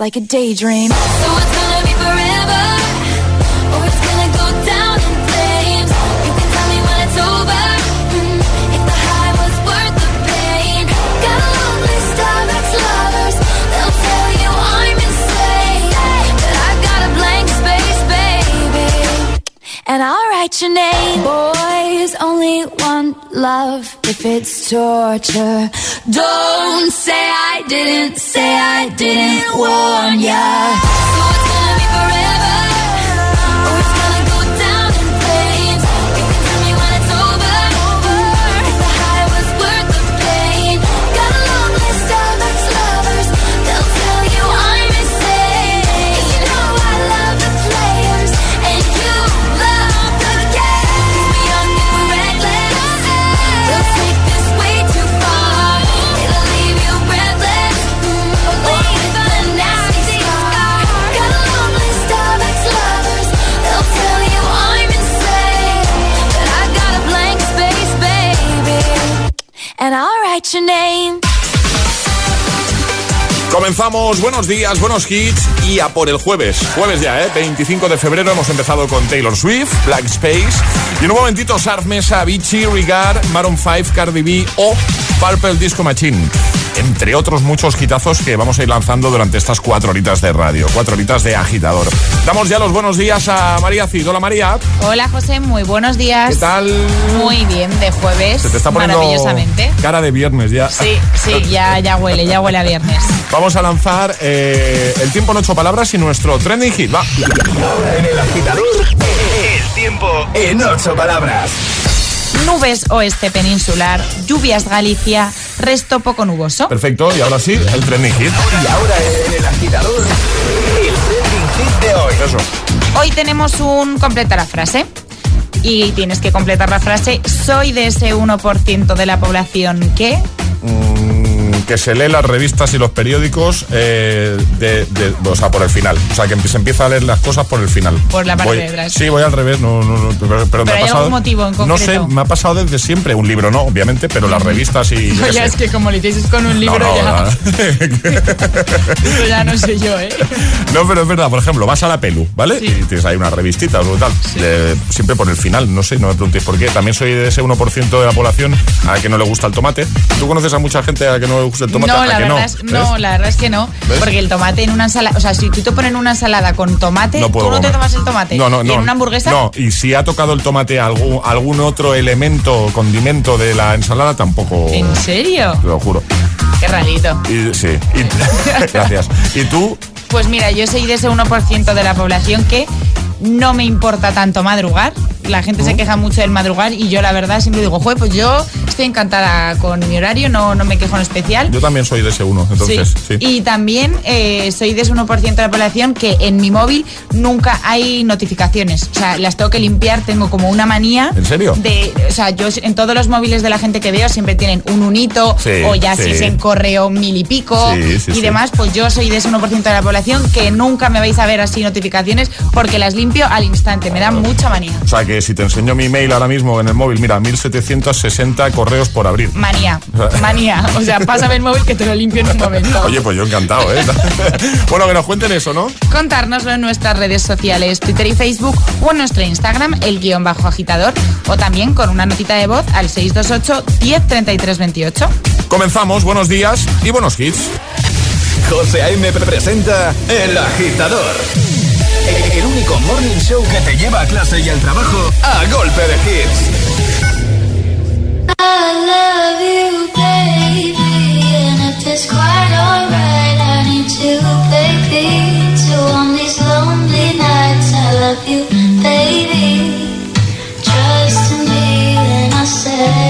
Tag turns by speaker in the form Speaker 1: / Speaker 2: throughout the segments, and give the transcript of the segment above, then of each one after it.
Speaker 1: like a daydream. So it's gonna be forever, or it's gonna go down in flames. You can tell me when it's over. mm, if the high was worth the pain. Got of ex-lovers. They'll tell you I'm insane, but I've got a blank space, baby and I'll write your name. Boys only want love if it's torture. Don't say I didn't, say I didn't warn ya.
Speaker 2: Comenzamos, buenos días, buenos hits y a por el jueves. Jueves ya, ¿eh? 25 de febrero hemos empezado con Taylor Swift, Black Space y en un momentito Sarf Mesa, Avicii, Regard, Maroon 5, Cardi B o Purple Disco Machine. Entre otros muchos hitazos que vamos a ir lanzando durante estas cuatro horitas de radio, cuatro horitas de agitador. Damos ya los buenos días a María Cid. Hola María.
Speaker 3: Hola José, muy buenos días.
Speaker 2: ¿Qué tal?
Speaker 3: Muy bien, de jueves.
Speaker 2: Se te está poniendo
Speaker 3: maravillosamente.
Speaker 2: cara de viernes ya.
Speaker 3: Sí, sí, ya, ya huele, ya huele a viernes.
Speaker 2: Vamos a lanzar eh, el tiempo en ocho palabras y nuestro trending hit. Va.
Speaker 4: En el agitador, el tiempo en ocho palabras.
Speaker 3: Nubes oeste peninsular, lluvias Galicia, resto poco nuboso.
Speaker 2: Perfecto, y ahora sí, el trending hit.
Speaker 5: Y ahora en el agitador, el trending hit de hoy.
Speaker 2: Eso.
Speaker 3: Hoy tenemos un completa la frase. Y tienes que completar la frase, soy de ese 1% de la población que...
Speaker 2: Mm, que se lee las revistas y los periódicos eh, de, de- o sea, por el final. O sea, que se empieza a leer las cosas por el final.
Speaker 3: Por la parte
Speaker 2: Voy-
Speaker 3: de atrás.
Speaker 2: Sí, voy al revés. No, no, no, pero, pero me ha pasado,
Speaker 3: algún motivo en
Speaker 2: No sé, me ha pasado desde siempre. Un libro no, obviamente, pero las revistas y... qué
Speaker 3: ya
Speaker 2: sé.
Speaker 3: es que como lo hicieses con un
Speaker 2: No,
Speaker 3: libro
Speaker 2: no,
Speaker 3: ya,
Speaker 2: nada.
Speaker 3: eso ya no sé yo, ¿eh?
Speaker 2: No, pero es verdad, por ejemplo, vas a la pelu, ¿vale?
Speaker 3: Sí.
Speaker 2: Y tienes ahí una revistita o tal. Le- siempre por el final, no sé, no me preguntéis por qué. También soy de ese 1% de la población a que no le gusta el tomate. ¿Tú conoces a mucha gente a que no le gusta el tomate?
Speaker 3: No,
Speaker 2: ¿A
Speaker 3: la
Speaker 2: que
Speaker 3: verdad,
Speaker 2: no?
Speaker 3: es,
Speaker 2: ¿Ves?
Speaker 3: no, la verdad es que no.
Speaker 2: ¿Ves?
Speaker 3: Porque el tomate en una ensalada, o sea, si tú te pones una ensalada con tomate,
Speaker 2: No puedo
Speaker 3: tú no te tomas el tomate.
Speaker 2: No, no,
Speaker 3: ¿Y
Speaker 2: no.
Speaker 3: en una hamburguesa?
Speaker 2: No, y si ha tocado el tomate algún, algún otro elemento, condimento de la ensalada, tampoco.
Speaker 3: ¿En serio?
Speaker 2: Te lo juro.
Speaker 3: Qué rarito.
Speaker 2: Y, sí, y- gracias. ¿Y tú?
Speaker 3: Pues mira, yo soy de ese 1% de la población que no me importa tanto madrugar. La gente se queja mucho del madrugar y yo la verdad siempre digo, joder, pues yo estoy encantada con mi horario, no, no me quejo en especial.
Speaker 2: Yo también soy de ese uno, entonces, sí.
Speaker 3: Y también eh, soy de ese 1% de la población que en mi móvil nunca hay notificaciones. O sea, las tengo que limpiar, tengo como una manía.
Speaker 2: ¿En serio?
Speaker 3: De, o sea, yo en todos los móviles de la gente que veo siempre tienen un unito
Speaker 2: Sí,
Speaker 3: o ya si es en correo mil y pico y demás. Pues yo soy de ese 1% de la población que nunca me vais a ver así notificaciones porque las limpio al instante. Me da mucha manía.
Speaker 2: O sea que si te enseño mi mail ahora mismo en el móvil, mira, 1760 correos por abrir.
Speaker 3: Manía, manía. O sea, pásame el móvil que te lo limpio en un momento.
Speaker 2: Oye, pues yo encantado, ¿eh? bueno, que nos cuenten eso, ¿no?
Speaker 3: contárnoslo en nuestras redes sociales, Twitter y Facebook o en nuestro Instagram, el guion bajo agitador, o también con una notita de voz al 628 10 33 28.
Speaker 2: Comenzamos, buenos días y buenos hits.
Speaker 5: José A.M. presenta El Agitador. El único morning show que te lleva a clase y al trabajo a golpe de hits.
Speaker 6: Baby. Trust in me I say,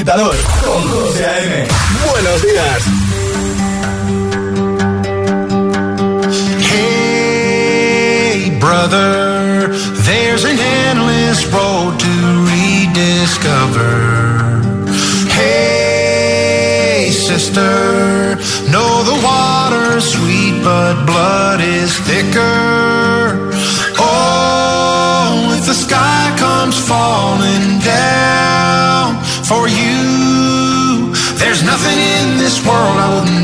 Speaker 5: agitador con José A.M. Buenos días.
Speaker 7: Hey, brother, there's an endless road to rediscover. Hey, sister, know the water's sweet, but blood is thicker. Oh, if the sky comes falling down for you, world I wouldn't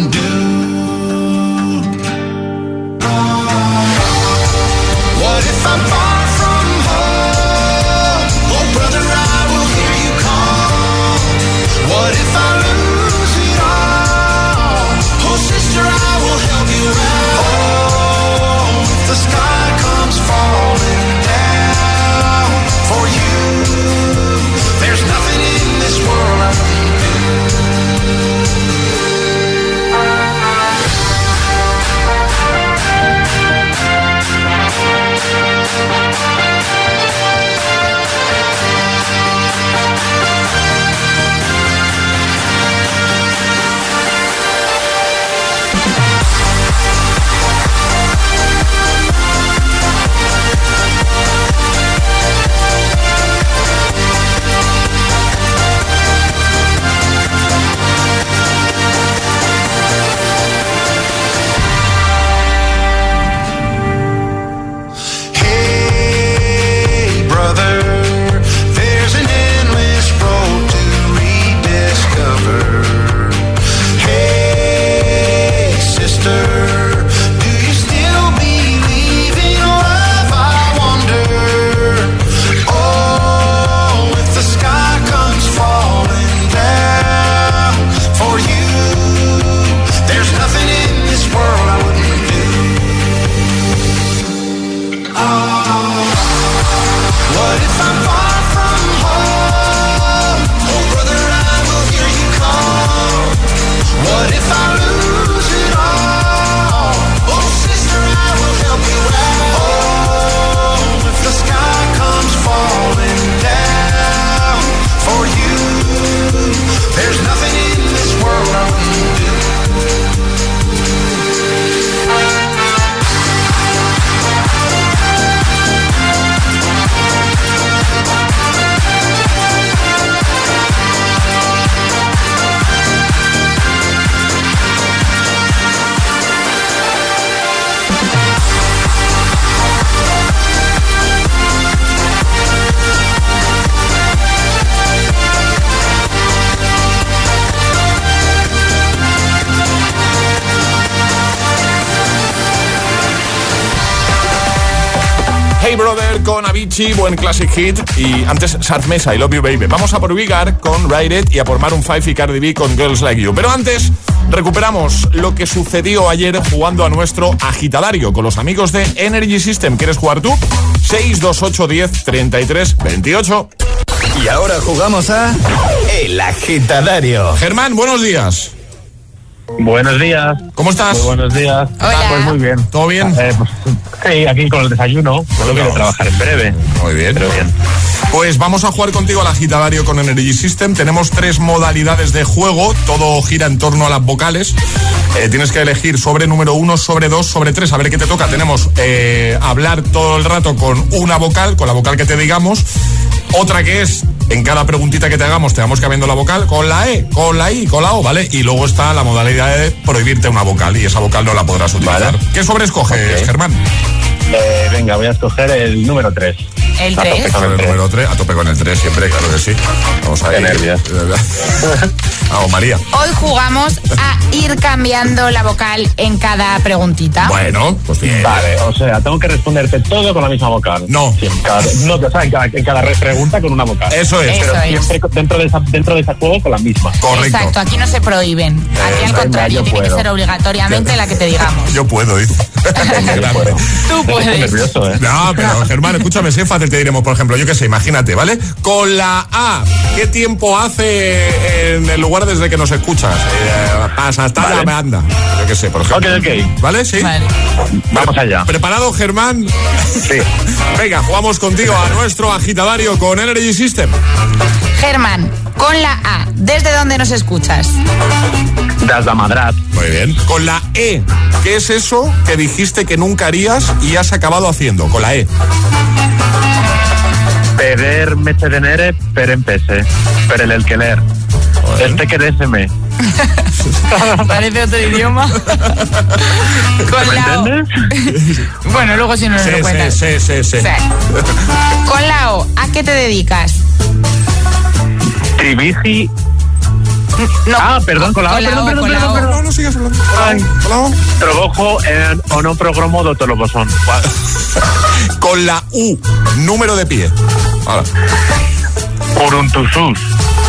Speaker 7: Brother
Speaker 2: con Avicii, buen classic hit. Y antes Sat Mesa, I Love You Baby. Vamos a por Vigar con Ride It y a por Maroon 5 y Cardi B con Girls Like You. Pero antes, recuperamos lo que sucedió ayer jugando a nuestro agitadario con los amigos de Energy System. ¿Quieres jugar tú? 628 10 33 28.
Speaker 5: Y ahora jugamos a El agitadario.
Speaker 2: Germán, buenos días.
Speaker 8: Buenos días.
Speaker 2: ¿Cómo estás?
Speaker 8: Muy buenos días.
Speaker 3: Hola.
Speaker 8: Pues muy bien.
Speaker 2: ¿Todo bien?
Speaker 8: Eh, pues, sí, aquí con el desayuno. Solo quiero trabajar en breve.
Speaker 2: Muy bien.
Speaker 8: Pero bien.
Speaker 2: Pues vamos a jugar contigo al agitadario con Energy System. Tenemos tres modalidades de juego. Todo gira en torno a las vocales. Eh, tienes que elegir sobre número uno, sobre dos, sobre tres. A ver qué te toca. Tenemos eh, hablar todo el rato con una vocal, con la vocal que te digamos. Otra que es, en cada preguntita que te hagamos, te vamos cambiando la vocal con la E, con la I, con la O, ¿vale? Y luego está la modalidad de prohibirte una vocal y esa vocal no la podrás utilizar.
Speaker 8: Vale.
Speaker 2: ¿Qué sobre escoges,
Speaker 8: Ok.
Speaker 2: Germán?
Speaker 8: Eh, venga, voy a escoger el número 3.
Speaker 3: El
Speaker 8: A tope
Speaker 3: 3.
Speaker 8: con
Speaker 2: El
Speaker 8: el tres.
Speaker 2: número 3, a tope con el 3 siempre, claro que sí. Vamos a
Speaker 8: Qué
Speaker 2: ir.
Speaker 8: nervios.
Speaker 2: Vamos, María.
Speaker 3: Hoy jugamos a ir cambiando la vocal en cada preguntita.
Speaker 2: Bueno, pues bien.
Speaker 8: Vale, o sea, tengo que responderte todo con la misma vocal.
Speaker 2: No.
Speaker 8: Cada, no, o sea, en cada, en cada re- pregunta con una vocal.
Speaker 2: Eso es.
Speaker 3: Eso
Speaker 8: Pero
Speaker 3: es.
Speaker 8: siempre dentro de, esa, dentro de ese juego con la misma.
Speaker 2: Correcto.
Speaker 3: Exacto, aquí no se prohíben. Aquí al contrario, tiene que ser obligatoriamente la que te digamos.
Speaker 2: Yo puedo.
Speaker 3: Tú
Speaker 8: Estoy
Speaker 3: puedes.
Speaker 8: nervioso, ¿eh?
Speaker 2: No, pero Germán, escúchame, si es fácil te diremos, por ejemplo, yo qué sé, imagínate, ¿vale? Con la A, ¿qué tiempo hace en el lugar desde que nos escuchas? Eh, pasa hasta
Speaker 8: Vale.
Speaker 2: la banda. Yo qué sé, por ejemplo.
Speaker 8: Ok, ok.
Speaker 2: ¿Vale? Sí.
Speaker 3: Vale.
Speaker 8: Vamos allá.
Speaker 2: ¿Preparado, Germán?
Speaker 8: Sí.
Speaker 2: Venga, jugamos contigo a nuestro agitadario con Energy System.
Speaker 3: Germán, Con la A, ¿desde dónde nos escuchas?
Speaker 8: Das la Madrat.
Speaker 2: Muy bien. Con la E, ¿qué es eso que dijiste que nunca harías y has acabado haciendo? Con la E.
Speaker 8: Peder me tenere, per empese. Per el alquiler. Este que me.
Speaker 3: Parece otro idioma. Con
Speaker 8: ¿Me
Speaker 3: la O. Bueno, luego si no nos
Speaker 2: Sí,
Speaker 3: lo cuentas.
Speaker 2: sí, sí, sí.
Speaker 3: Sí. Con la O, ¿a qué te dedicas?
Speaker 8: Trivigi.
Speaker 3: No.
Speaker 8: Ah, perdón, con la O,
Speaker 3: Con la
Speaker 8: perdón,
Speaker 3: O,
Speaker 8: perdón, perdón.
Speaker 2: No, no sigas hablando.
Speaker 8: Ay.
Speaker 2: Hola, hola.
Speaker 8: Trabajo en o no programa de televisión.
Speaker 2: Con la U, número de pie. Ahora,
Speaker 8: Uruntusus.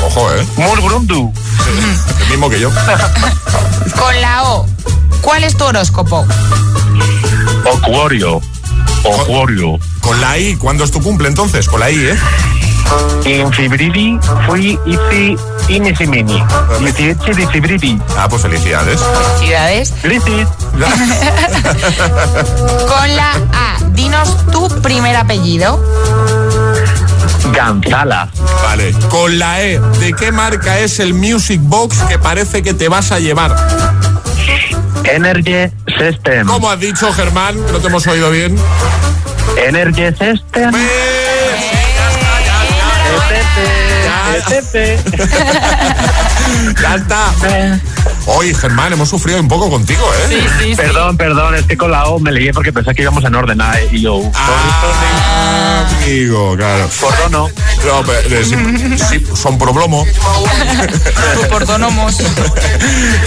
Speaker 2: ojo, ¿eh?
Speaker 8: Murgrundu.
Speaker 2: El mismo que yo.
Speaker 3: Con la O, ¿cuál es tu horóscopo?
Speaker 8: Ocuorio. Ocuorio.
Speaker 2: Con la I, ¿cuándo es tu cumple entonces? Con la I, ¿eh?
Speaker 8: In fibrili fui ici inisimini. 18 de fibrili.
Speaker 2: Ah, pues felicidades.
Speaker 3: Ciudades.
Speaker 8: Felicis.
Speaker 3: Con la A, dinos tu primer apellido.
Speaker 8: Gonzala.
Speaker 2: Vale. Con la E, ¿de qué marca es el Music Box que parece que te vas a llevar?
Speaker 8: Energy System.
Speaker 2: ¿Cómo has dicho, Germán? No te hemos oído bien.
Speaker 8: Energy System.
Speaker 2: Ya, ya está. Hoy, Germán, hemos sufrido un poco contigo, ¿eh?
Speaker 8: Perdón, perdón, es que con la O me lié porque pensé que íbamos en orden. ah, Y yo,
Speaker 2: Ah, amigo, claro.
Speaker 8: Pordono.
Speaker 2: No, pero, eh, sí, sí, son problomo.
Speaker 3: Portónomos.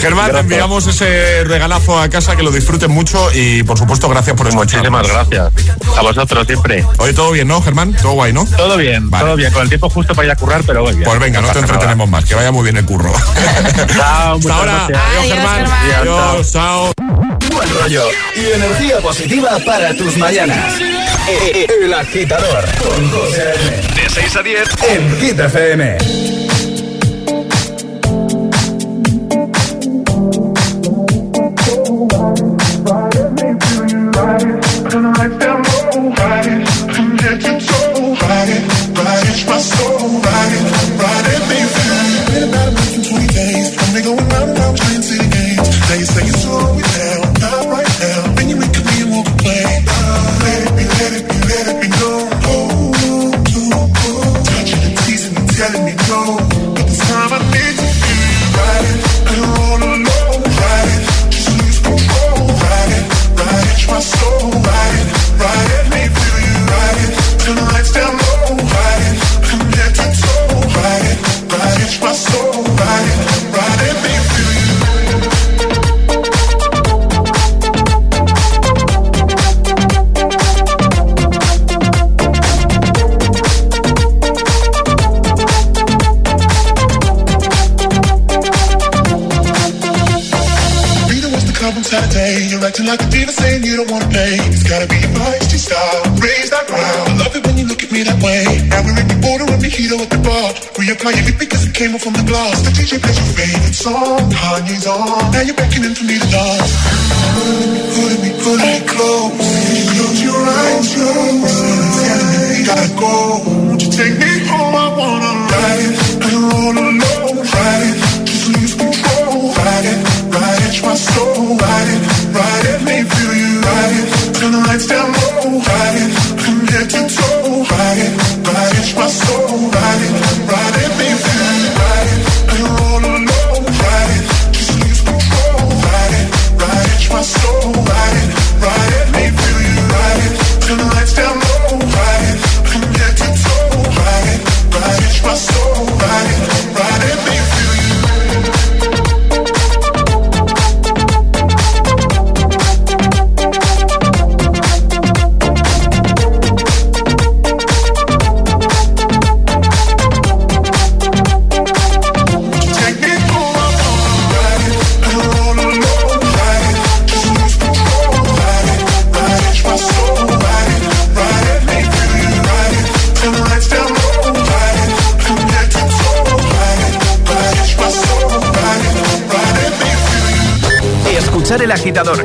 Speaker 2: Germán, te enviamos ese regalazo a casa, que lo disfruten mucho y, por supuesto, gracias por escucharnos.
Speaker 8: Muchísimas gracias. A vosotros siempre.
Speaker 2: Oye, todo bien, ¿no, Germán? Todo guay, ¿no?
Speaker 8: Todo bien,
Speaker 2: Vale.
Speaker 8: todo bien. Con el tiempo justo para ir a currar, pero bien.
Speaker 2: Pues venga, no te
Speaker 8: nada.
Speaker 2: entretenemos más, que vaya muy bien el curro.
Speaker 8: Chao,
Speaker 2: Hasta
Speaker 8: muchas
Speaker 2: ahora.
Speaker 8: Gracias.
Speaker 2: Adiós,
Speaker 3: Adiós,
Speaker 2: Germán.
Speaker 3: Germán.
Speaker 2: Adiós, chao.
Speaker 7: Buen rollo y energía positiva para tus mañanas. El agitador con José A.M.
Speaker 4: De 6 a 10.
Speaker 7: en Hit FM.
Speaker 9: Came off from the glass. The DJ plays your favorite song. Kanye's on. Now you're beckoning for me to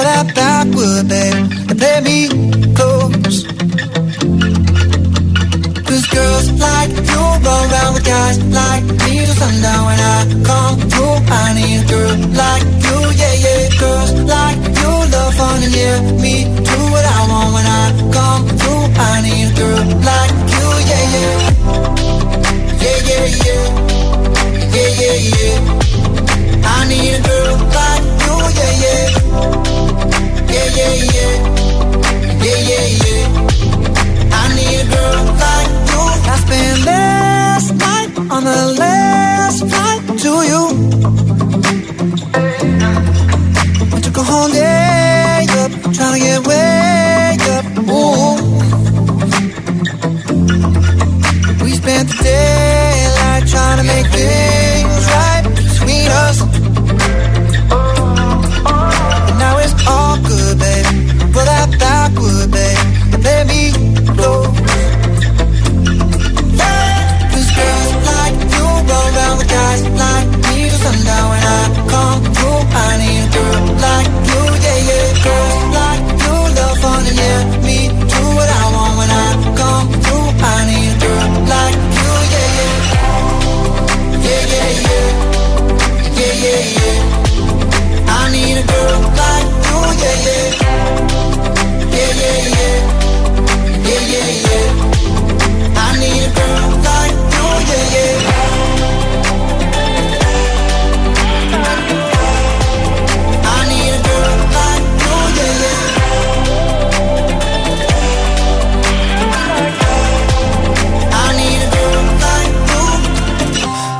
Speaker 10: Roll that backward, babe, and play me close. Cause girls like you run around with guys like me till sundown when I come through. I need a girl like you, yeah, yeah. Girls like you love fun and yeah, me do Yeah, yeah,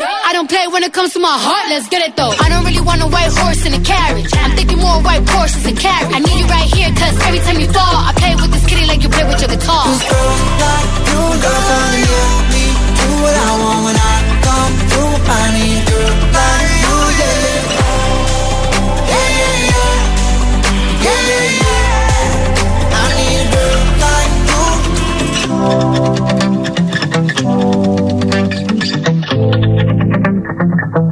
Speaker 11: I don't play when it comes to my heart, let's get it though. I don't really want a white horse in a carriage. I'm thinking more white horses and carriage. I need you right here, cause every time you fall, I play with this kitty like you play with your guitar.
Speaker 10: Cause girls like you fun and yeah, me do what I want when I come through. I need a girl like you, yeah, yeah. Yeah, yeah, yeah. I need a girl like you.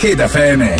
Speaker 5: Hit FM.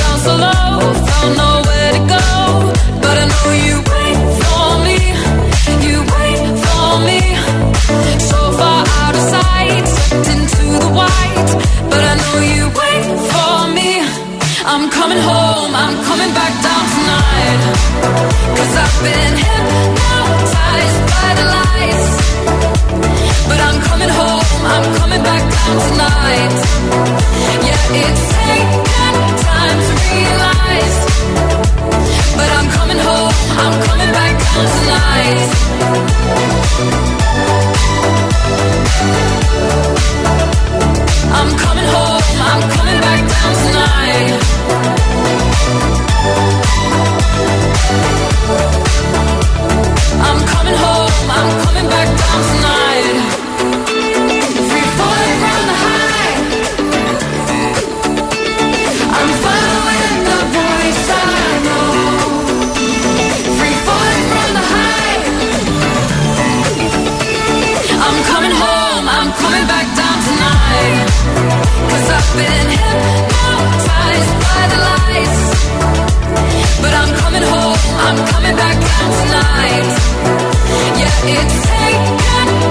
Speaker 1: so low, found nowhere to go. But I know you wait for me, you wait for me. So far out of sight, sucked into the white. But I know you wait for me. I'm coming home, I'm coming back down tonight. Cause I've been hypnotized by the lights. But I'm coming home, I'm coming back down tonight. Yeah, it's taken time to realize. But I'm coming home, I'm coming back down tonight. I'm coming home, I'm coming back down tonight. I'm coming home, I'm coming back down tonight. I'm coming home, I'm coming back down tonight. Yeah, it's taken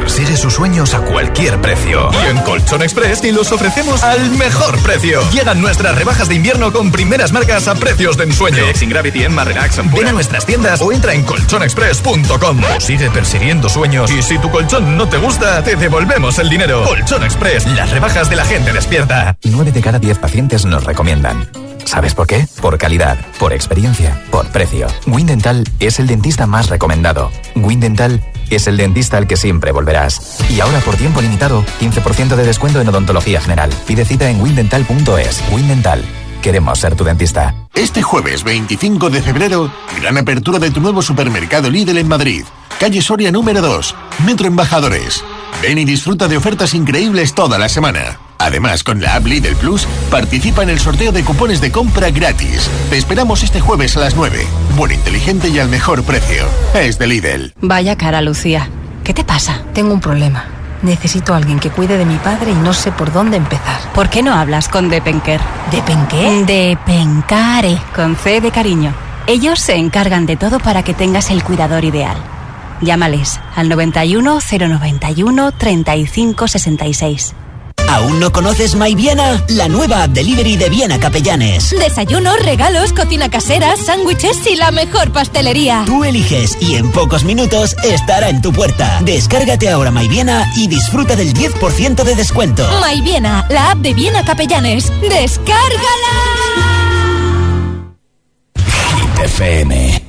Speaker 5: persigue sus sueños a cualquier precio. Y en Colchón Express te los ofrecemos al mejor precio. Llegan nuestras rebajas de invierno con primeras marcas a precios de ensueño. Gravity, Emma Relax, Ven a nuestras tiendas o entra en colchonexpress.com. O sigue persiguiendo sueños y si tu colchón no te gusta, te devolvemos el dinero. Colchón Express, las rebajas de la gente despierta. 9 de cada 10 pacientes nos recomiendan. ¿Sabes por qué? Por calidad, por experiencia, por precio. Windental es el dentista más recomendado. Windental es el dentista al que siempre volverás. Y ahora por tiempo limitado, 15% de descuento en odontología general. Pide cita en windental.es. Windental. Queremos ser tu dentista.
Speaker 12: Este jueves 25 de febrero, gran apertura de tu nuevo supermercado Lidl en Madrid. Calle Soria número 2, Metro Embajadores. Ven y disfruta de ofertas increíbles toda la semana. Además, con la app Lidl Plus, participa en el sorteo de cupones de compra gratis. Te esperamos este jueves a las 9. Bueno, inteligente y al mejor precio. Es de Lidl.
Speaker 13: Vaya cara, Lucía. ¿Qué te pasa?
Speaker 14: Tengo un problema. Necesito a alguien que cuide de mi padre y no sé por dónde empezar.
Speaker 13: ¿Por qué no hablas con Depenker?
Speaker 14: ¿Depenqué?
Speaker 13: Depencare, con C de cariño. Ellos se encargan de todo para que tengas el cuidador ideal. Llámales al 91 091 35 66.
Speaker 15: ¿Aún no conoces My Viena? La nueva app delivery de Viena Capellanes.
Speaker 13: Desayunos, regalos, cocina casera, sándwiches y la mejor pastelería.
Speaker 15: Tú eliges y en pocos minutos estará en tu puerta. Descárgate ahora My Viena y disfruta del 10% de descuento.
Speaker 13: My Viena, la app de Viena Capellanes. ¡Descárgala!
Speaker 16: FM.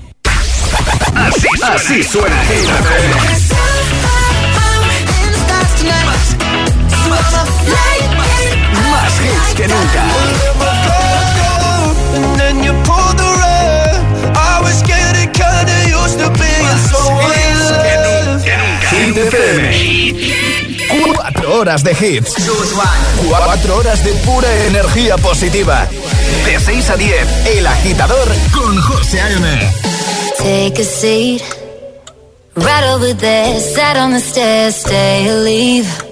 Speaker 17: Así suena,
Speaker 5: Así suena Hit FM. Más hits que nunca. Hit FM. Cuatro horas de hits. Cuatro horas de pura energía positiva. De 6 a 10, El Agitador con José A.M.
Speaker 6: Take a seat. Right over there, sat on the stairs, stay or leave.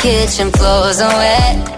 Speaker 6: Kitchen. Floors are wet.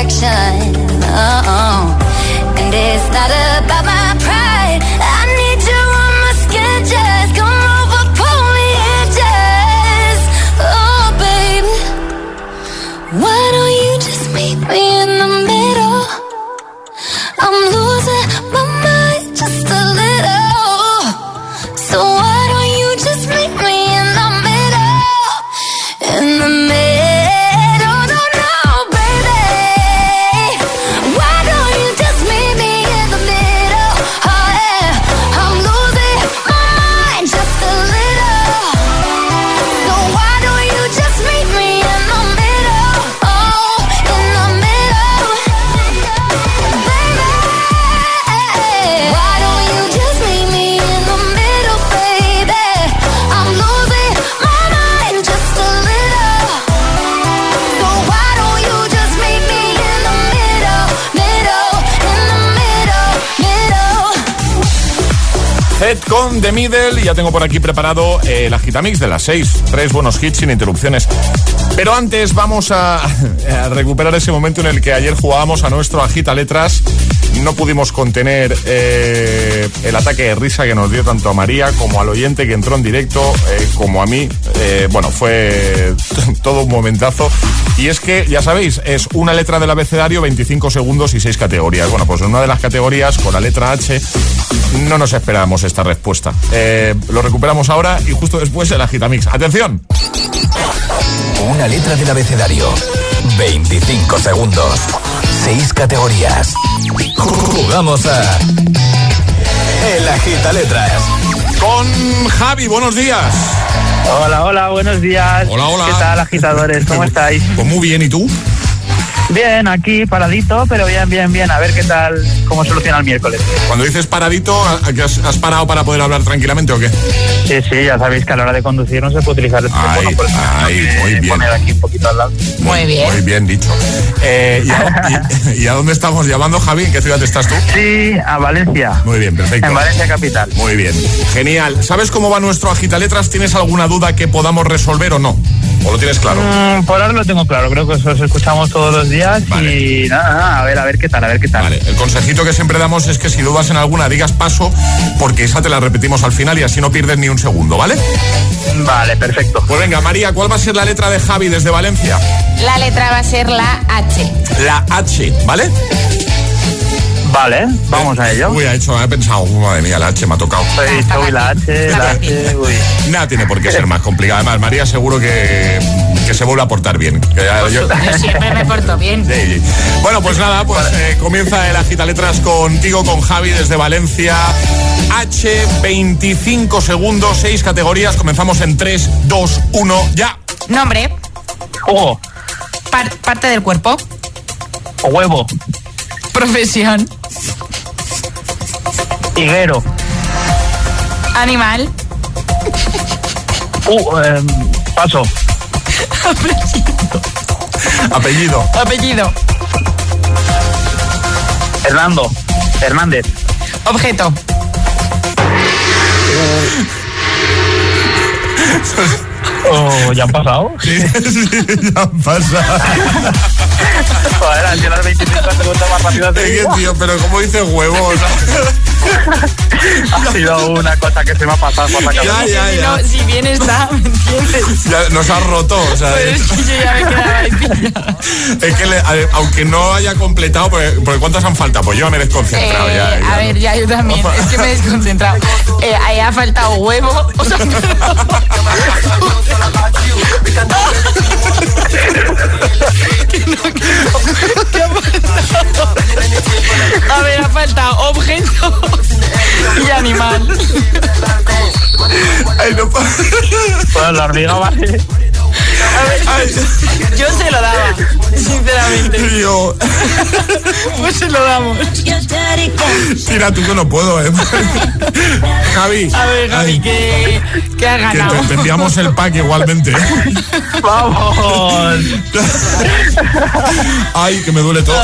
Speaker 6: Objection. Oh, and it's not about
Speaker 2: con The Middle y ya tengo por aquí preparado eh, el agitamix de las 6. Tres buenos hits sin interrupciones. Pero antes vamos a, a recuperar ese momento en el que ayer jugábamos a nuestro agita letras. No pudimos contener eh, el ataque de risa que nos dio tanto a María como al oyente que entró en directo, eh, como a mí. Eh, bueno, fue todo un momentazo. Y es que, ya sabéis, es una letra del abecedario, 25 segundos y 6 categorías. Bueno, pues en una de las categorías, con la letra H, no nos esperábamos esta respuesta. Eh, lo recuperamos ahora y justo después el agitamix. ¡Atención!
Speaker 5: Una letra del abecedario. 25 segundos. 6 categorías. Jugamos a. El Agita Letras.
Speaker 2: Con Javi, buenos días.
Speaker 8: Hola, hola, buenos días.
Speaker 2: Hola, hola.
Speaker 8: ¿Qué tal, agitadores? ¿Cómo estáis?
Speaker 2: Pues muy bien, ¿y tú?
Speaker 8: Bien, aquí paradito, pero bien, bien, bien. A ver qué tal, cómo soluciona el miércoles.
Speaker 2: Cuando dices paradito, ¿a- a que has, has parado para poder hablar tranquilamente o qué?
Speaker 8: Sí, sí, ya sabéis que a la hora de conducir no se puede utilizar el teléfono.
Speaker 2: Ay,
Speaker 8: por eso me
Speaker 2: ay, muy bien.
Speaker 8: poner aquí un poquito al lado.
Speaker 3: Muy bien.
Speaker 2: Muy bien dicho. Eh, ¿y, a, y- y a dónde estamos llamando, Javi? ¿En qué ciudad estás tú?
Speaker 8: Sí, a Valencia.
Speaker 2: Muy bien, perfecto.
Speaker 8: En Valencia capital.
Speaker 2: Muy bien. Genial. ¿Sabes cómo va nuestro agitaletras? ¿Tienes alguna duda que podamos resolver o no? ¿O lo tienes claro?
Speaker 8: Mm, por ahora lo tengo claro, creo que os escuchamos todos los días y nada, nada, a ver, a ver qué tal, a ver qué tal.
Speaker 2: Vale, el consejito que siempre damos es que si dudas en alguna digas paso, porque esa te la repetimos al final y así no pierdes ni un segundo, ¿vale?
Speaker 8: Vale, perfecto.
Speaker 2: Pues venga, María, ¿cuál va a ser la letra de Javi desde Valencia?
Speaker 3: La letra va a ser la H.
Speaker 2: La H, ¿vale?
Speaker 8: Vale, vamos a ello.
Speaker 2: Uy, ha hecho, he pensado, madre mía, la H me ha tocado.
Speaker 8: Soy, soy la H, la H, uy.
Speaker 2: Nada tiene por qué ser más complicado. Además, María seguro que, que se vuelve a portar bien. Que yo-
Speaker 3: Yo siempre me porto bien.
Speaker 2: Sí. Bueno, pues nada, pues eh, comienza el Agita Letras contigo, con Javi desde Valencia. H, 25 segundos, 6 categorías. Comenzamos en 3, 2, 1, ya.
Speaker 3: Nombre.
Speaker 8: Juego.
Speaker 3: Par- parte del cuerpo.
Speaker 8: Huevo.
Speaker 3: Profesión.
Speaker 8: Higuero.
Speaker 3: Animal.
Speaker 8: Uh, em, paso.
Speaker 2: Apellido.
Speaker 3: Apellido.
Speaker 8: Hernando. Hernández.
Speaker 3: Objeto.
Speaker 8: Oh, ¿Ya han pasado?
Speaker 2: Sí, sí, ya pasa.
Speaker 8: Joder, sido las 25 segundos más
Speaker 2: que,
Speaker 8: vida.
Speaker 2: tío, pero ¿cómo dices huevos?
Speaker 8: Ha sido una cosa que se me ha pasado por la
Speaker 2: Ya,
Speaker 8: cabeza.
Speaker 2: ya, ya.
Speaker 3: No, si bien está, ¿me entiendes?
Speaker 2: Ya nos has roto, o sea,
Speaker 3: Pero es que yo ya me quedaba ahí pillada.
Speaker 2: es que le- a- aunque no haya completado, porque, porque ¿cuántas han faltado? Pues yo me he desconcentrado
Speaker 3: Eh,
Speaker 2: ya. ya
Speaker 3: a ver,
Speaker 2: no.
Speaker 3: ya yo también. Es que me he desconcentrado. Eh, ahí ha faltado huevo. O sea, ¿Qué ha faltado? A ver, ha faltado objeto y animal.
Speaker 2: Ay, no pa-
Speaker 8: Bueno, la hormiga vale.
Speaker 3: Yo se lo daba, sinceramente.
Speaker 2: Yo,
Speaker 3: Pues se lo damos.
Speaker 2: tira tú que no puedo, eh. Javi.
Speaker 3: A ver, Javi, que, que ha
Speaker 2: que
Speaker 3: ganado.
Speaker 2: te, te enviamos el pack igualmente.
Speaker 8: ¡Vamos!
Speaker 2: Ay, que me duele todo.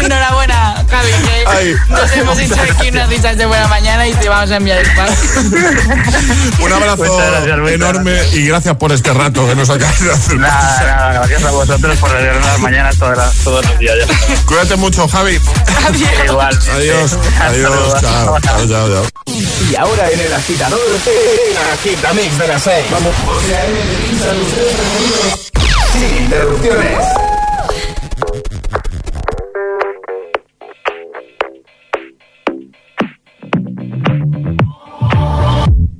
Speaker 3: Enhorabuena, Javi, que
Speaker 2: Ay.
Speaker 3: nos hemos hecho aquí unas risas de buena mañana y te vamos a enviar el pack.
Speaker 2: Un abrazo
Speaker 8: gracias,
Speaker 2: enorme y gracias por este rato que nos acabas de hacer.
Speaker 8: Nada, nada, gracias a vosotros por regalarnos las mañanas todas las- todos los días. ya.
Speaker 2: Cuídate mucho, Javi.
Speaker 8: Igual.
Speaker 2: Adiós. Adiós. Chao. Chao, chao, chao.
Speaker 5: Y ahora en el agitador, el agitamix de las 6. Vamos. Sin interrupciones.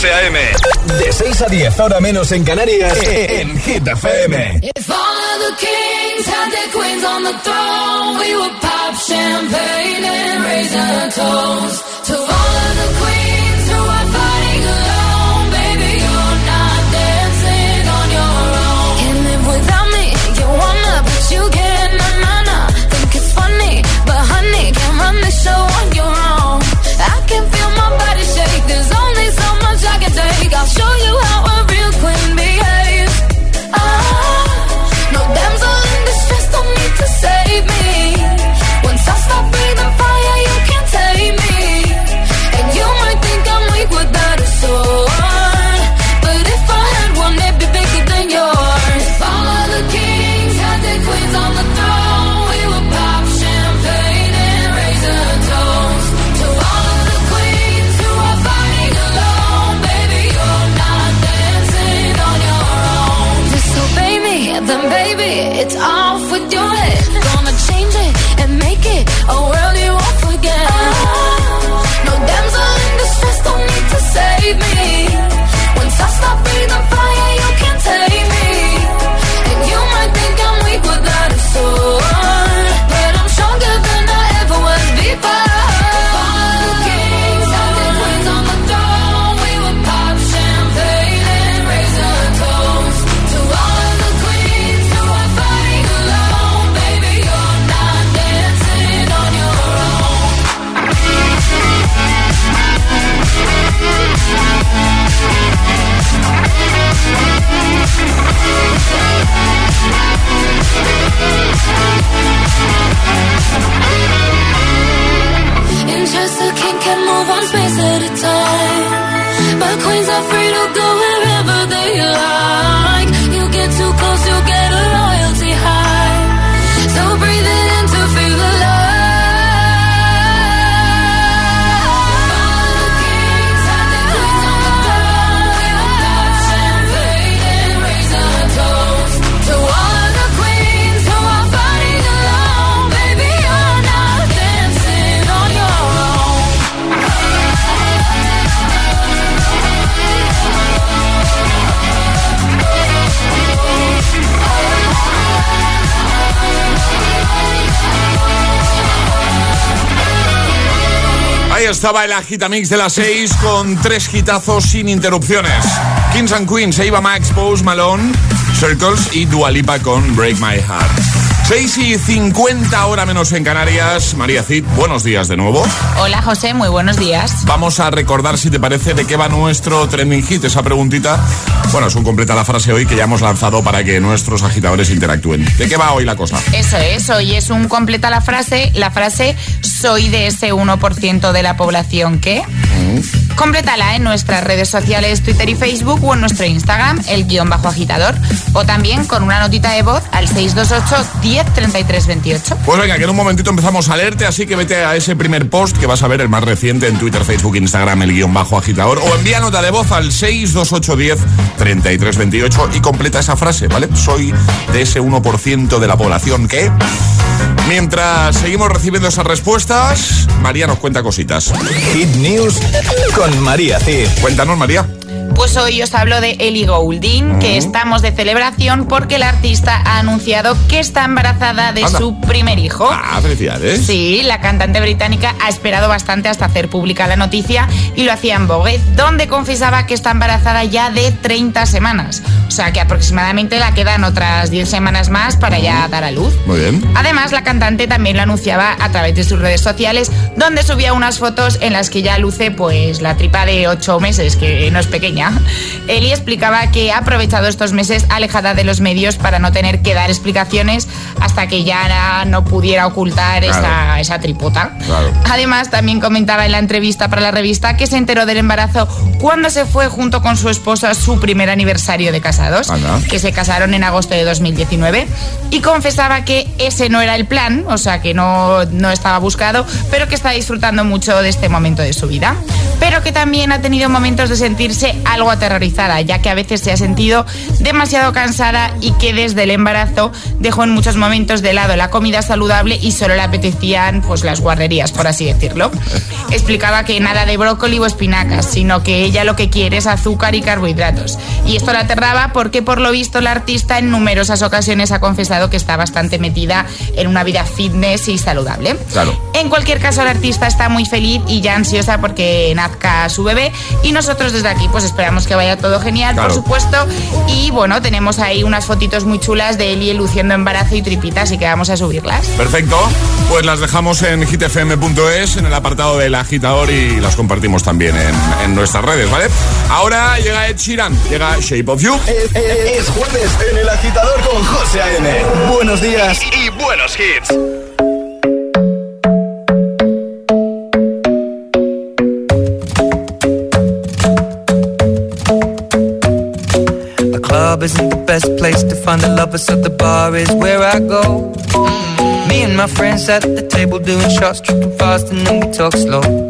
Speaker 7: De 6 a 10, ahora menos en Canarias, en Hit FM.
Speaker 1: If all of the kings had their queens on the throne, we would pop champagne and show you how
Speaker 2: estaba el Agitamix de las 6 con tres hitazos sin interrupciones. Kings and Queens, Eva Max, Post Malone, Circles y Dualipa con Break My Heart. 6 y 50 hora menos en Canarias. María Cid, buenos días de nuevo.
Speaker 3: Hola José, muy buenos días.
Speaker 2: Vamos a recordar, si te parece, de qué va nuestro trending hit, esa preguntita. Bueno, es un completa la frase hoy que ya hemos lanzado para que nuestros agitadores interactúen. ¿De qué va hoy la cosa?
Speaker 3: Eso es, hoy es un completa la frase, la frase soy de ese 1% de la población que... Mm. Complétala en nuestras redes sociales Twitter y Facebook o en nuestro Instagram, el guion bajo agitador, o también con una notita de voz al 628 10 33 28.
Speaker 2: Pues venga, que en un momentito empezamos a leerte, así que vete a ese primer post que vas a ver el más reciente en Twitter, Facebook, Instagram, el guion bajo agitador, o envía nota de voz al 628 10 33 28 y completa esa frase, ¿vale? Soy de ese 1% de la población que... Mientras seguimos recibiendo esas respuestas, María nos cuenta cositas.
Speaker 7: Hit News con María Cid.
Speaker 2: Cuéntanos, María.
Speaker 3: Pues hoy os hablo de Ellie Goulding, que estamos de celebración porque la artista ha anunciado que está embarazada de su primer hijo.
Speaker 2: Ah, felicidades.
Speaker 3: Sí, la cantante británica ha esperado bastante hasta hacer pública la noticia y lo hacía en Vogue, donde confesaba que está embarazada ya de 30 semanas. O sea que aproximadamente la quedan otras 10 semanas más para ya dar a luz.
Speaker 2: Muy bien.
Speaker 3: Además, la cantante también lo anunciaba a través de sus redes sociales, donde subía unas fotos en las que ya luce pues la tripa de 8 meses, que no es pequeña. Eli explicaba que ha aprovechado estos meses alejada de los medios para no tener que dar explicaciones hasta que ya no pudiera ocultar esa, esa, tripota. Además, también comentaba en la entrevista para la revista que se enteró del embarazo cuando se fue junto con su esposo a su primer aniversario de casados, que se casaron en agosto de 2019, y confesaba que ese no era el plan, o sea, que no, no estaba buscado, pero que está disfrutando mucho de este momento de su vida. Pero que también ha tenido momentos de sentirse algo aterrorizada, ya que a veces se ha sentido demasiado cansada y que desde el embarazo dejó en muchos momentos de lado la comida saludable y solo le apetecían pues las guarderías, por así decirlo. Explicaba que nada de brócoli o espinacas, sino que ella lo que quiere es azúcar y carbohidratos. Y esto la aterraba porque por lo visto la artista en numerosas ocasiones ha confesado que está bastante metida en una vida fitness y saludable.
Speaker 2: Claro.
Speaker 3: En cualquier caso, la artista está muy feliz y ya ansiosa porque nazca su bebé y nosotros desde aquí pues esperamos que vaya todo genial, por supuesto. Y bueno, tenemos ahí unas fotitos muy chulas de Eli luciendo embarazo y tripita, así que vamos a subirlas.
Speaker 2: Perfecto, pues las dejamos en hitfm.es, en el apartado del agitador y las compartimos también en, nuestras redes, ¿vale? Ahora llega Ed Sheeran, llega Shape of You.
Speaker 5: Es, jueves en el agitador con José A.M. Buenos días
Speaker 4: y, y buenos hits.
Speaker 10: Lovers, the bar is where I go. Me and my friends at the table doing shots, tripping fast, and then we talk slow.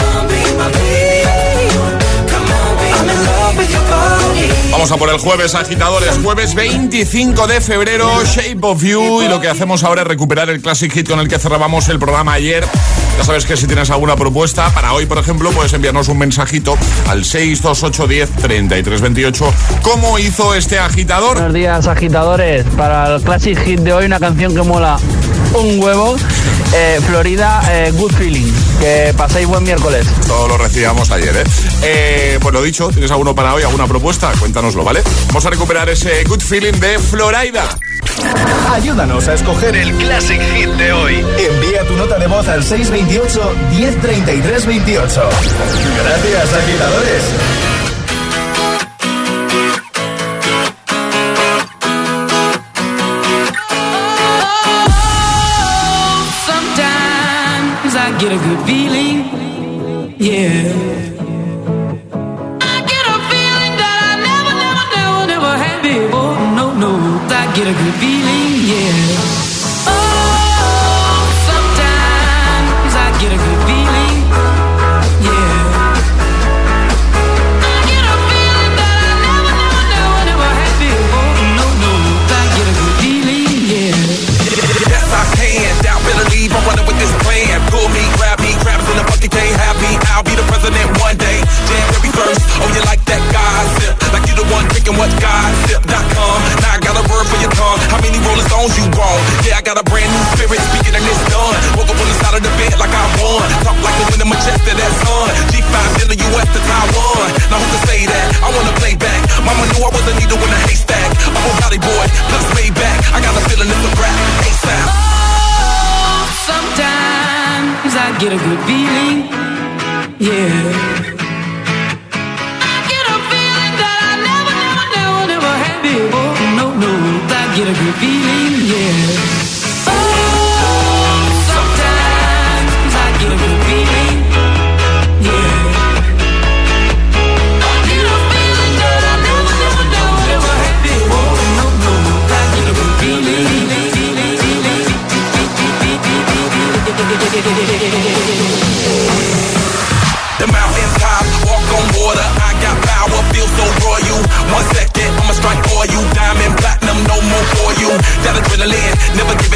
Speaker 2: Vamos a por el jueves, agitadores. Jueves 25 de febrero, Shape of You. Y lo que hacemos ahora es recuperar el Classic Hit con el que cerrábamos el programa ayer. Ya sabes que si tienes alguna propuesta para hoy, por ejemplo, puedes enviarnos un mensajito al 628103328. ¿Cómo hizo este agitador?
Speaker 18: Buenos días, agitadores. Para el Classic Hit de hoy, una canción que mola un huevo. Eh, Florida, eh, Good Feeling. Que paséis buen miércoles.
Speaker 2: Todo lo recibíamos ayer, ¿eh? ¿eh? Pues lo dicho, ¿tienes alguno para hoy, alguna propuesta? Cuéntanoslo, ¿vale? Vamos a recuperar ese good feeling de Florida.
Speaker 5: Ayúdanos a escoger el Classic Hit de hoy. Envía tu nota de voz al 628 1033 28. Gracias, agitadores.
Speaker 1: Sometimes I get a good feeling,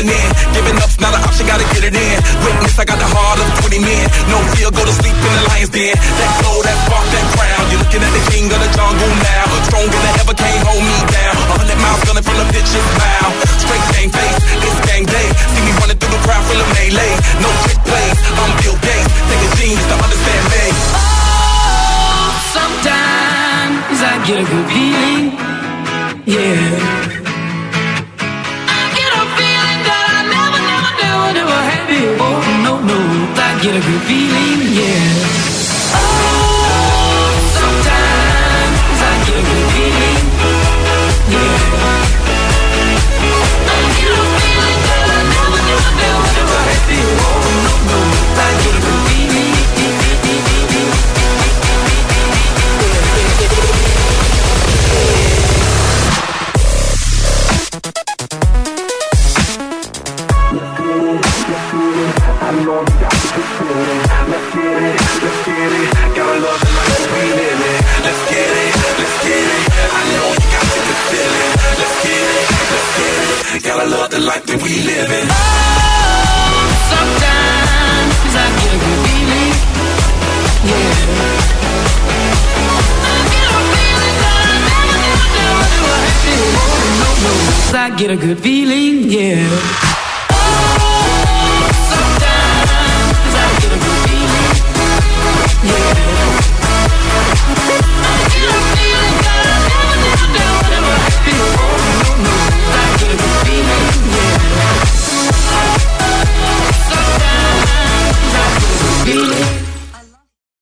Speaker 4: giving in. Giving up's not an option, gotta get it in. Witness, I got the heart of 20 men. No fear, go to sleep in the lion's den. That
Speaker 1: feeling,